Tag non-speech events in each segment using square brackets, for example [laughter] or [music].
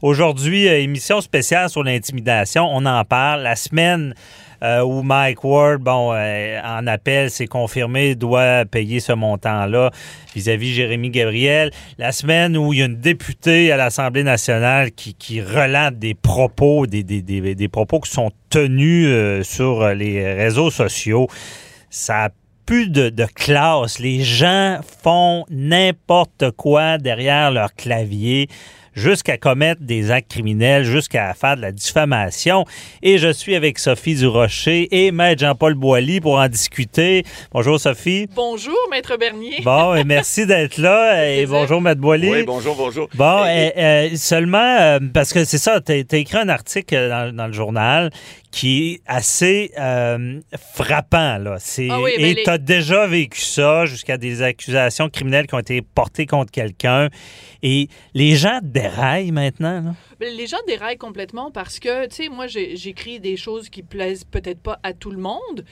Aujourd'hui, euh, émission spéciale sur l'intimidation. On en parle. La semaine euh, où Mike Ward, bon, euh, en appel, c'est confirmé, doit payer ce montant-là vis-à-vis Jérémy Gabriel. La semaine où il y a une députée à l'Assemblée nationale qui, qui relate des propos, des, des, des, propos qui sont tenus sur les réseaux sociaux. Ça a plus de classe. Les gens font n'importe quoi derrière leur clavier jusqu'à commettre des actes criminels, jusqu'à faire de la diffamation. Et je suis avec Sophie Durocher et Maître Jean-Paul Boilly pour en discuter. Bonjour Sophie. Bonjour Maître Bernier. Bon, et [laughs] merci d'être là. Et bonjour Maître Boilly. Oui, bonjour, bonjour. Bon, et, et, seulement, euh, parce que c'est ça, tu as, écrit un article dans, dans le journal qui est assez euh, frappant. Là. Ah oui, ben et les- tu as déjà vécu ça jusqu'à des accusations criminelles qui ont été portées contre quelqu'un. Et les gens déraillent maintenant. Là. Ben, Les gens déraillent complètement parce que, tu sais, moi, j'écris des choses qui plaisent peut-être pas à tout le monde.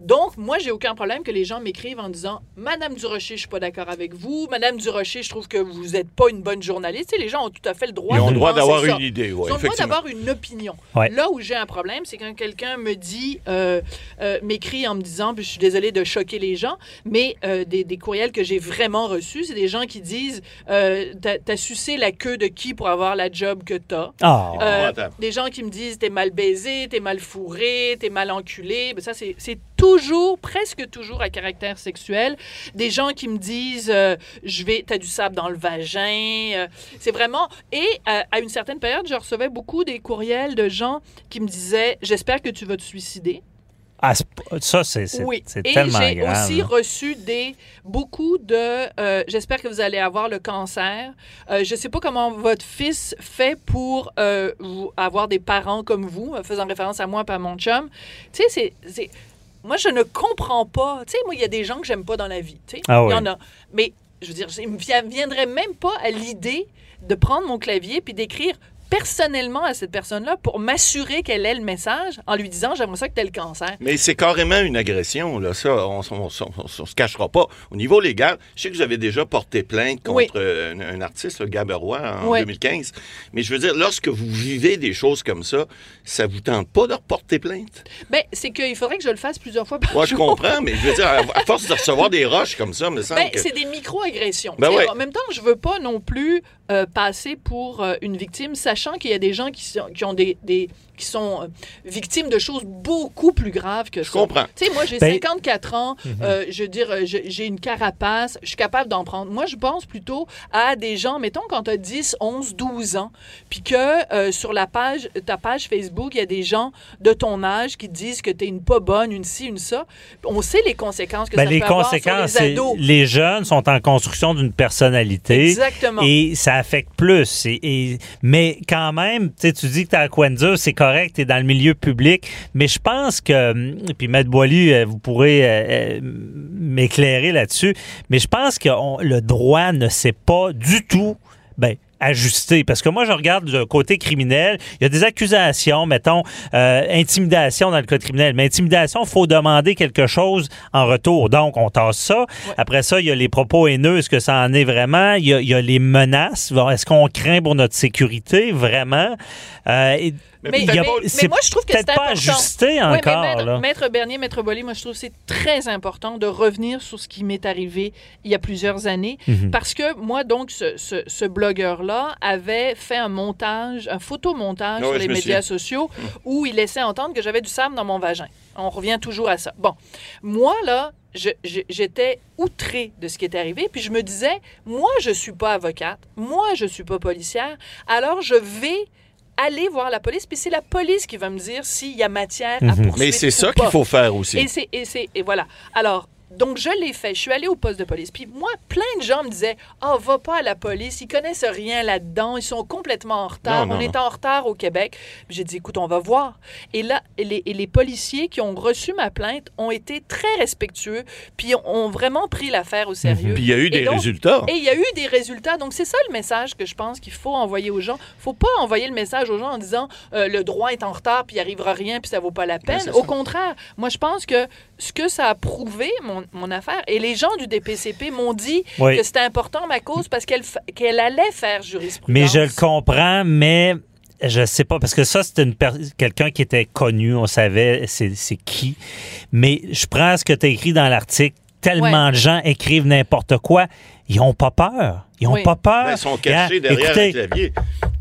Donc, moi, j'ai aucun problème que les gens m'écrivent en disant Madame Durocher, je suis pas d'accord avec vous. Madame Durocher, je trouve que vous n'êtes pas une bonne journaliste. Tu sais, les gens ont tout à fait le droit Ils ont de le droit d'avoir une idée, Ils oui, ont le droit d'avoir une opinion. Ouais. Là où j'ai un problème, c'est quand quelqu'un me dit, euh, euh, m'écrit en me disant, puis je suis désolée de choquer les gens, mais euh, des, des courriels que j'ai vraiment reçus, c'est des gens qui disent, euh, t'as sucé la queue de qui pour avoir la job que t'as? Ah, Euh, attends. des gens qui me disent t'es mal baisé, t'es mal fourré, t'es mal enculé. Ben ça, c'est c'est toujours, presque toujours à caractère sexuel. Des gens qui me disent euh, je vais, t'as du sable dans le vagin. Euh, c'est vraiment. Et euh, à une certaine période, je recevais beaucoup des courriels de gens qui me disaient j'espère que tu vas te suicider. ah, ça, c'est, Oui. c'est Et tellement j'ai aussi reçu des beaucoup de. euh, J'espère que vous allez avoir le cancer. Euh, je sais pas comment votre fils fait pour euh, avoir des parents comme vous, faisant référence à moi et à mon chum. Tu sais, c'est. Moi, je ne comprends pas. Tu sais, moi, il y a des gens que j'aime pas dans la vie. Tu sais, Ah il y en a. Mais je veux dire, il me vi- viendrait même pas à l'idée de prendre mon clavier puis d'écrire personnellement à cette personne-là pour m'assurer qu'elle ait le message en lui disant j'aimerais ça que tu aies le cancer. Mais c'est carrément une agression, là. Ça, on, on, on- on- se cachera pas. Au niveau légal, je sais que vous avez déjà porté plainte contre Oui. euh, un, un artiste, le Gaberois, en Oui. 2015. Mais je veux dire, lorsque vous vivez des choses comme ça, ça vous tente pas de reporter plainte? Ben, c'est qu'il faudrait que je le fasse plusieurs fois par Moi, je comprends, mais je veux dire, à, force de recevoir des roches comme ça, me semble Ben, que... c'est des micro-agressions. Ben ouais. En même temps, je veux pas non plus euh, passer pour euh, une victime, sachant qu'il y a des gens qui sont, qui ont des, des- qui sont euh, victimes de choses beaucoup plus graves que Je ça. comprends. Tu sais, moi, j'ai Ben- 54 ans, euh, je veux dire, euh, je- j'ai une carapace, je suis capable d'en prendre. Moi, je pense plutôt à des gens, mettons, quand tu as 10, 11, 12 ans, puis que euh, sur la page, ta page Facebook, il y a des gens de ton âge qui disent que tu es une pas bonne, une ci, une ça. On sait les conséquences que Ben, ça les peut avoir conséquences, sur les c'est ados. les jeunes sont en construction d'une personnalité. Exactement. Et ça affecte plus. Et, et- mais quand même, tu dis que tu à dire, c'est correct, tu es dans le milieu public. Mais je pense que, hum, puis Maître Boily, euh, vous pourrez euh, euh, m'éclairer là-dessus, mais je pense que le droit ne sait pas du tout. Ben, ajuster. Parce que moi, je regarde du côté criminel. Il y a des accusations, mettons, euh, intimidation dans le code criminel. Mais intimidation, il faut demander quelque chose en retour. Donc, on tasse ça. Après ça, il y a les propos haineux. Est-ce que ça en est vraiment? Il y a, il y a les menaces. Est-ce qu'on craint pour notre sécurité? Vraiment? Euh, et- Mais, y a- mais- mais moi, je trouve que c'est peut-être pas important. ajusté Oui, mais encore. maître, là. maître Bernier, Maître Bolly, moi, je trouve que c'est très important de revenir sur ce qui m'est arrivé il y a plusieurs années. Mhm. Parce que moi, donc, ce, ce- ce blogueur-là avait fait un montage, un photomontage Ah ouais, sur les médias sociaux où il laissait entendre que j'avais du sable dans mon vagin. On revient toujours à ça. Bon, moi, là, j'étais outrée de ce qui était arrivé, puis je me disais, moi, je suis pas avocate, moi, je suis pas policière, alors je vais aller voir la police, puis c'est la police qui va me dire s'il y a matière à poursuivre Mais c'est ça qu'il faut faire aussi. Et c'est et c'est et voilà. Alors donc je l'ai fait. Je suis allée au poste de police. Puis moi, plein de gens me disaient "Ah, va pas à la police. Ils connaissent rien là-dedans. Ils sont complètement en retard. Non, non, on est en retard au Québec." J'ai dit "Écoute, on va voir." Et là, les, et les policiers qui ont reçu ma plainte ont été très respectueux, puis ont, ont vraiment pris l'affaire au sérieux. Puis il y a eu Et des donc- résultats. Et il y a eu des résultats. Donc, c'est ça le message que je pense qu'il faut envoyer aux gens. faut pas envoyer le message aux gens en disant euh, le droit est en retard, puis il arrivera rien, puis ça vaut pas la peine. c'est Au contraire, moi, je pense que ce que ça a prouvé, mon mon, mon affaire. Et les gens du DPCP m'ont dit Oui. que c'était important, ma cause, parce qu'elle allait faire jurisprudence. Mais je le comprends, mais je sais pas, parce que ça, c'était une per- quelqu'un qui était connu, on savait c'est c'est qui. Mais je prends ce que tu as écrit dans l'article. Tellement Ouais. de gens écrivent n'importe quoi. Ils ont pas peur. Ils ont Oui. pas peur. Ben, ils sont cachés Hein? derrière Écoutez, un clavier.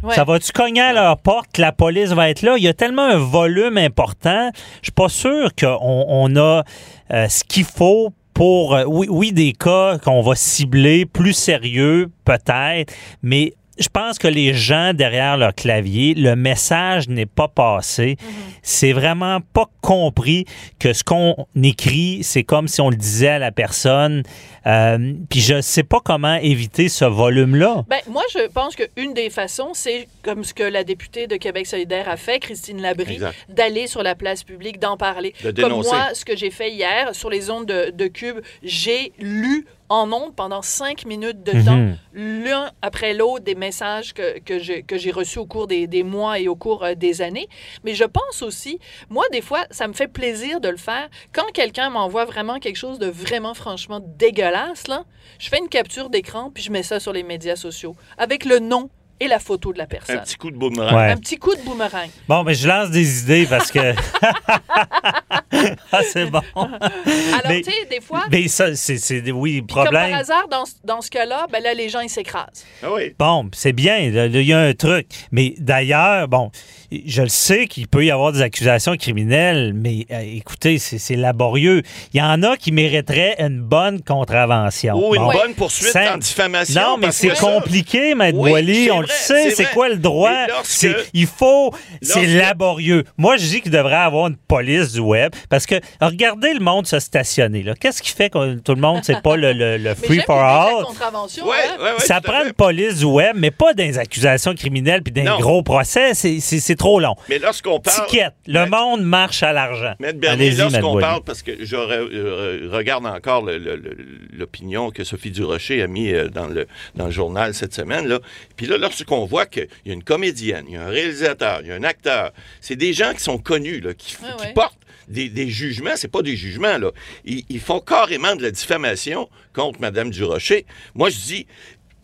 Ouais. Ça va-tu cogner à leur porte? La police va être là? Il y a tellement un volume important. Je suis pas sûr qu'on on a euh, ce qu'il faut pour, euh, oui, oui, des cas qu'on va cibler, plus sérieux peut-être, mais je pense que les gens derrière leur clavier, le message n'est pas passé. C'est vraiment pas compris que ce qu'on écrit, c'est comme si on le disait à la personne. Euh, Puis je sais pas comment éviter ce volume-là. Ben, moi, je pense qu'une des façons, c'est comme ce que la députée de Québec solidaire a fait, Christine Labrie, d'aller sur la place publique, d'en parler. De Comme moi, ce que j'ai fait hier sur les ondes de, de Cube, j'ai lu en ondes pendant cinq minutes de temps, Mhm. l'un après l'autre, des messages que, que j'ai que j'ai reçus au cours des, des mois et au cours euh, des années. Mais je pense aussi, moi, des fois, ça me fait plaisir de le faire. Quand quelqu'un m'envoie vraiment quelque chose de vraiment, franchement dégueulasse, là, je fais une capture d'écran puis je mets ça sur les médias sociaux avec le nom et la photo de la Un personne. petit coup de boomerang. Ouais. Un petit coup de boomerang. Bon, mais je lance des idées parce que. [laughs] ah, c'est bon. Alors, tu sais, des fois, Mais ça, c'est, c'est- oui, puis comme par problème. hasard, dans, ce- dans ce cas-là, ben là, les gens, ils s'écrasent. Ah oui. Bon, c'est bien, là, il y a un truc. Mais d'ailleurs, bon, je le sais qu'il peut y avoir des accusations criminelles, mais euh, écoutez, c'est, laborieux. Il y en a qui mériteraient une bonne contravention. Ou une Bon. bonne poursuite en diffamation. Non, mais c'est compliqué, Maître Oui, on le vrai, sait, c'est quoi le droit? Lorsque- il faut, c'est laborieux. Moi, je dis qu'il devrait avoir une police du web, parce que regardez le monde se stationner. Qu'est-ce qui fait que tout le monde, c'est pas le, le- le [laughs] free for all? Ouais, hein? ouais, ouais, ça prend une police du web, mais pas des accusations criminelles puis des Non. gros procès. C'est- trop long. Mais lorsqu'on parle. Ticket. Le Mais- monde marche à l'argent. Bernier, lorsqu'on parle, parce que je re- euh, regarde encore l'opinion que Sophie Durocher a mis euh, dans le, dans le journal cette semaine, là. puis là, lorsqu'on voit qu'il y a une comédienne, il y a un réalisateur, il y a un acteur, c'est des gens qui sont connus, là, qui, Ouais, qui ouais. portent des, des jugements, c'est pas des jugements, là. Ils, ils font carrément de la diffamation contre Mme Durocher. Moi, je dis,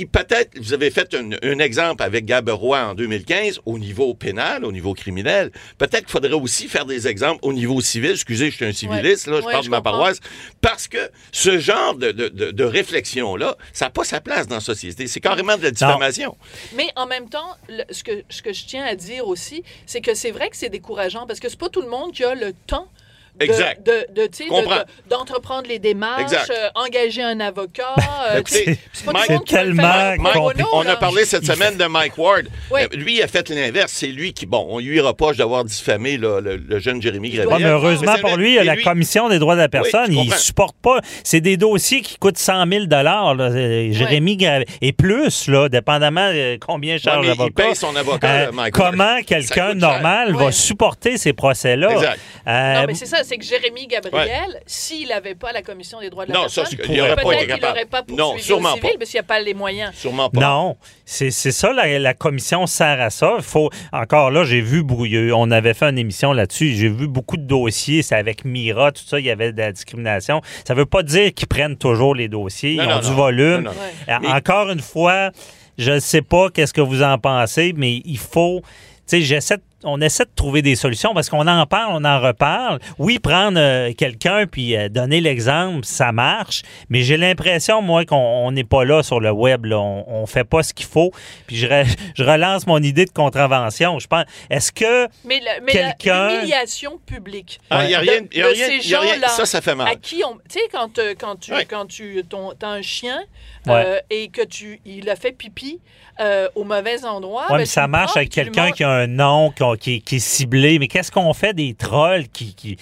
Peut-être, vous avez fait un, un exemple avec Gaberoy en 2015 au niveau pénal, au niveau criminel. Peut-être qu'il faudrait aussi faire des exemples au niveau civil. Excusez, je suis un civiliste, là, je Ouais, parle je de ma comprends. paroisse. Parce que ce genre de, de- de- de réflexion-là, ça n'a pas sa place dans la société. C'est carrément de la diffamation. Mais en même temps, le- ce, que, ce que je tiens à dire aussi, c'est que c'est vrai que c'est décourageant parce que c'est pas tout le monde qui a le temps. Exact. de, de, de- d'entreprendre les démarches, Exact. euh, engager un avocat. [laughs] euh, Ben, écoutez, c'est Mike- tellement Mike, on a parlé cette semaine de Mike Ward. Oui. Euh, lui, il a fait l'inverse. C'est lui qui, bon, on lui reproche d'avoir diffamé là, le, le jeune Jérémy Grévy. Ouais, mais heureusement pour lui, il y a la commission des droits de la personne. je il supporte pas. C'est des dossiers qui coûtent 100 000 là, euh, Jérémy Gravé. Et plus, là, dépendamment de combien charge il l'avocat. paye son avocat, Euh, Mike Ward. comment quelqu'un normal va supporter ces procès-là? Exact. Euh, Non, mais c'est ça, c'est que Jérémy Gabriel, s'il n'avait pas la commission des droits de la Non, personne, il aurait pas peut-être été capable. n'aurait pas Non, poursuivi sûrement civil pas. parce qu'il n'y a pas les moyens. Sûrement pas. Non, c'est c'est ça, la, la commission sert à ça. Il faut, encore là, j'ai vu, il eu- on avait fait une émission là-dessus, j'ai vu beaucoup de dossiers, c'est avec Mira, tout ça, il y avait de la discrimination. Ça veut pas dire qu'ils prennent toujours les dossiers, Non, ils non, ont du volume. Non, non. Ouais. Euh, Mais- Encore une fois, je ne sais pas qu'est-ce que vous en pensez, mais il faut, tu sais, j'essaie de- on essaie de trouver des solutions parce qu'on en parle, on en reparle. Oui, prendre euh, quelqu'un puis euh, donner l'exemple, ça marche, mais j'ai l'impression, moi, qu'on on n'est pas là sur le web. là. On, on fait pas ce qu'il faut. Puis je, re- je relance mon idée de contravention. Je pense, est-ce que Mais, Quelqu'un- l'humiliation publique. Ah, il n'y a rien. De- y a de rien, ces y a rien. gens-là Ça, ça fait mal. À qui on. Tu sais, quand, euh, quand tu, Ouais. quand tu ton, as un chien Ouais. euh, et que tu il a fait pipi euh, au mauvais endroit. ouais, ben, mais ça marche avec quelqu'un qui a un nom qui, qui- est ciblé? Mais qu'est-ce qu'on fait des trolls qui,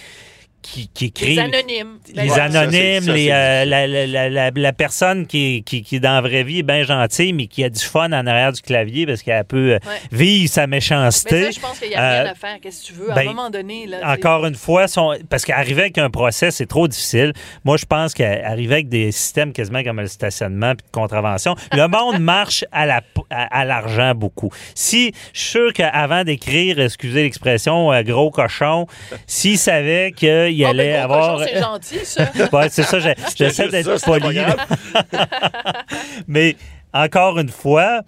qui, qui écrivent? Les anonymes. Ben, les ça, anonymes, ça, les, euh, la, la- la- la- la personne qui, qui, qui, dans la vraie vie, est bien gentille, mais qui a du fun en arrière du clavier parce qu'elle peut euh, vivre sa Mais méchanceté. ça, je pense qu'il n'y a rien Euh, à faire. Qu'est-ce que tu veux? À ben, un moment donné. Là. Encore une fois, son- parce qu'arriver avec un procès, c'est trop difficile. Moi, je pense qu'arriver avec des systèmes quasiment comme le stationnement puis de contravention, le monde [laughs] marche à la à, à l'argent beaucoup. Si je suis sûr qu'avant d'écrire, excusez l'expression, gros cochon, s'il savait qu'il il Ah, allait ben, avoir. c'est gentil, ça. [laughs] Ouais, c'est ça, j'ai- j'essaie d'être poli. [laughs] Mais encore une fois,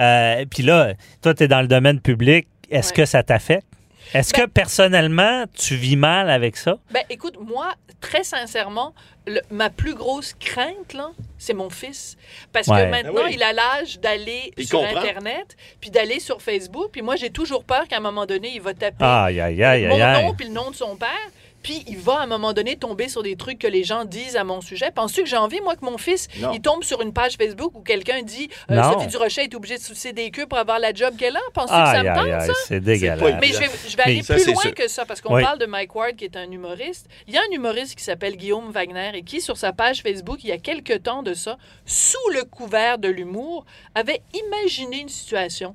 euh, puis là, toi, tu es dans le domaine public. Est-ce Ouais. que ça t'affecte? Est-ce Ben- que personnellement, tu vis mal avec ça? Ben, écoute, moi, très sincèrement, le- ma plus grosse crainte, là, c'est mon fils. Parce Ouais. que maintenant, Ah oui. il a l'âge d'aller sur comprend. Internet, puis d'aller sur Facebook. Puis moi, j'ai toujours peur qu'à un moment donné, il va taper Aïe, aïe, aïe, mon nom puis le nom de son père. Puis il va à un moment donné tomber sur des trucs que les gens disent à mon sujet. Penses-tu que j'ai envie, moi, que mon fils, Non. il tombe sur une page Facebook où quelqu'un dit euh. Sophie Durocher est obligée de sucer des queues pour avoir la job qu'elle a? Penses-tu que ça me tente, aïe, aïe, ça? c'est pas dégueulasse. Mais je vais, je vais aller ça, plus loin sûr. que ça, parce qu'on Oui. parle de Mike Ward, qui est un humoriste. Il y a un humoriste qui s'appelle Guillaume Wagner et qui, sur sa page Facebook, il y a quelque temps de ça, sous le couvert de l'humour, avait imaginé une situation.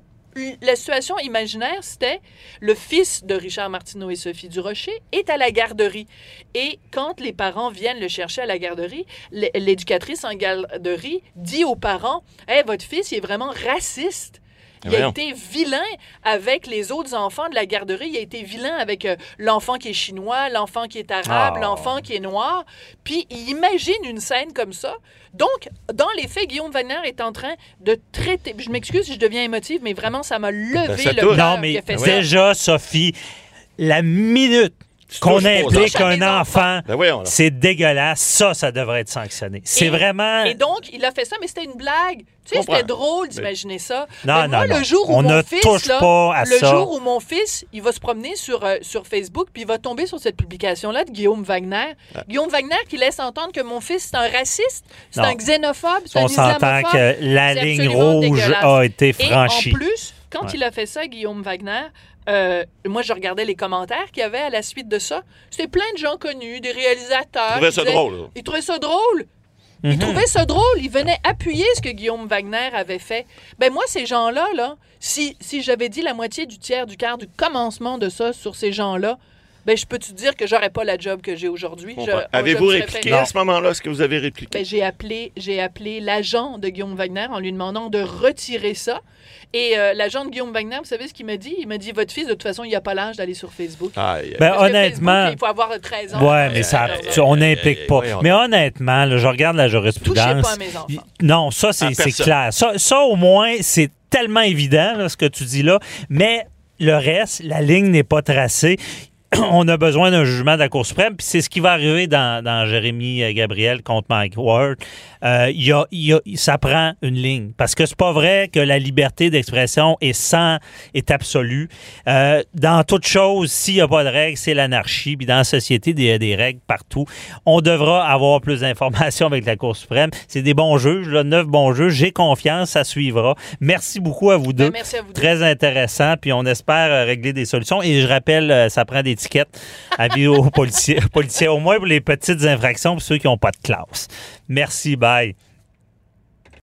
La situation imaginaire, c'était le fils de Richard Martineau et Sophie Durocher est à la garderie. Et quand les parents viennent le chercher à la garderie, l'éducatrice en garderie dit aux parents Hey, votre fils, il est vraiment raciste. Il a été vilain avec les autres enfants de la garderie. Il a été vilain avec euh, l'enfant qui est chinois, l'enfant qui est arabe, Ah. l'enfant qui est noir. Puis il imagine une scène comme ça. Donc, dans les faits, Guillaume Wagner est en train de traiter. Je m'excuse si je deviens émotive, mais vraiment, ça m'a levé ça le cœur Non, mais qu'il a fait ça. déjà, Sophie, la minute qu'on implique un enfant, Ben c'est dégueulasse. Ça, ça devrait être sanctionné. C'est vraiment... Et donc, il a fait ça, mais c'était une blague. Tu sais, c'était drôle d'imaginer ça. Non, Mais non, moi, non. le jour où On mon ne fils, touche là, pas à le ça. jour où mon fils, il va se promener sur, euh, sur Facebook, puis il va tomber sur cette publication-là de Guillaume Wagner. Guillaume Wagner qui laisse entendre que mon fils, c'est un raciste, c'est un xénophobe, c'est un On s'entend islamophobe. que la ligne rouge dégueulasse. a été Et franchie. en plus, quand Ouais. il a fait ça, Guillaume Wagner, euh, moi, je regardais les commentaires qu'il y avait à la suite de ça. C'était plein de gens connus, des réalisateurs. Trouvais qui ça disaient- drôle. là. Ils trouvaient ça drôle. Ils Mhm. trouvaient ça drôle. Ils venaient appuyer ce que Guillaume Wagner avait fait. Ben moi, ces gens-là, là, si, si j'avais dit la moitié du tiers du quart du commencement de ça sur ces gens-là, ben je peux te dire que j'aurais pas la job que j'ai aujourd'hui. Avez-vous répliqué à ce moment-là? Est-ce que vous avez répliqué? Ben, j'ai appelé, j'ai appelé l'agent de Guillaume Wagner en lui demandant de retirer ça. Et euh, l'agent de Guillaume Wagner, vous savez ce qu'il m'a dit? Il m'a dit, votre fils, de toute façon, il n'a pas l'âge d'aller sur Facebook. Aïe. Ben, honnêtement... Facebook, il faut avoir 13 ans. Ouais, mais ça, tu- on n'implique pas. voyons Mais honnêtement, là, je regarde la Touchez jurisprudence. pas à mes enfants. Non, ça, c'est personne. clair. Ça, ça, au moins, c'est tellement évident, là, ce que tu dis là. Mais le reste, la ligne n'est pas tracée. [clears throat] On a besoin d'un jugement de la Cour suprême, puis c'est ce qui va arriver dans, dans Jérémy euh, Gabriel contre Mike Ward. Euh, y a, y a- ça prend une ligne. Parce que c'est pas vrai que la liberté d'expression est sans, est absolue. Euh, dans toute chose, s'il n'y a pas de règles, c'est l'anarchie. Puis dans la société, il y a des règles partout. On devra avoir plus d'informations avec la Cour suprême. C'est des bons juges, là, neuf bons juges. J'ai confiance, ça suivra. Merci beaucoup à vous deux. Ben, merci à vous deux. Très intéressant, puis on espère régler des solutions. Et je rappelle, ça prend des à vie aux [laughs] policiers, policiers, au moins pour les petites infractions, pour ceux qui n'ont pas de classe. Merci, bye.